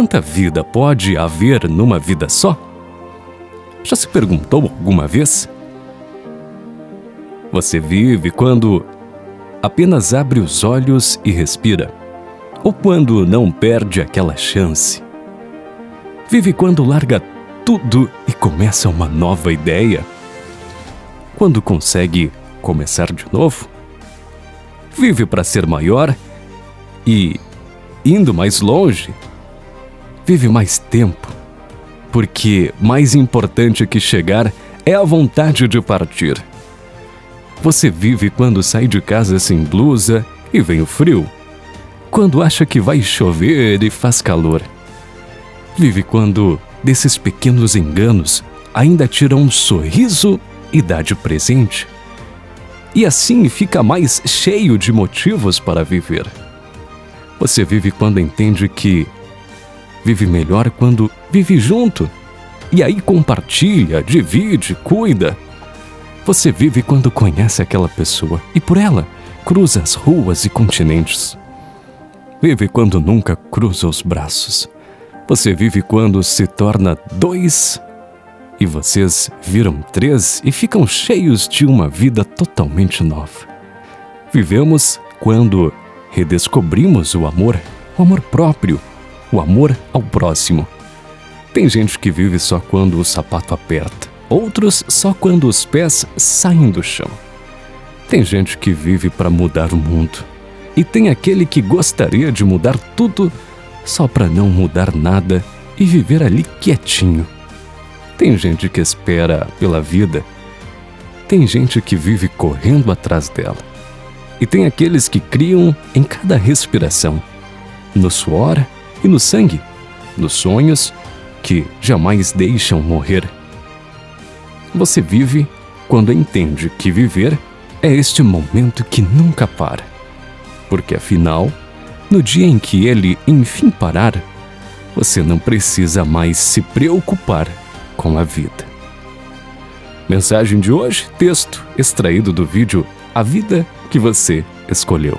quanta vida pode haver numa vida só? Já se perguntou alguma vez? Você vive quando apenas abre os olhos e respira, ou quando não perde aquela chance. Vive quando larga tudo e começa uma nova ideia. Quando consegue começar de novo. Vive para ser maior e, indo mais longe, vive mais tempo, porque mais importante que chegar é a vontade de partir. Você vive quando sai de casa sem blusa e vem o frio, quando acha que vai chover e faz calor. Vive quando, desses pequenos enganos, ainda tira um sorriso e dá de presente. E assim fica mais cheio de motivos para viver. Você vive quando entende que vive melhor quando vive junto. E aí compartilha, divide, cuida. Você vive quando conhece aquela pessoa e por ela cruza as ruas e continentes. Vive quando nunca cruza os braços. Você vive quando se torna dois e vocês viram três e ficam cheios de uma vida totalmente nova. Vivemos quando redescobrimos o amor, o amor próprio, o amor ao próximo. Tem gente que vive só quando o sapato aperta, outros só quando os pés saem do chão. Tem gente que vive para mudar o mundo, e tem aquele que gostaria de mudar tudo só para não mudar nada e viver ali quietinho tem gente que espera pela vida. Tem gente que vive correndo atrás dela. E tem aqueles que criam em cada respiração, no suor e no sangue, nos sonhos que jamais deixam morrer. Você vive quando entende que viver é este momento que nunca para. Porque afinal, no dia em que ele enfim parar, você não precisa mais se preocupar com a vida. Mensagem de hoje: texto extraído do vídeo A Vida que Você Escolheu.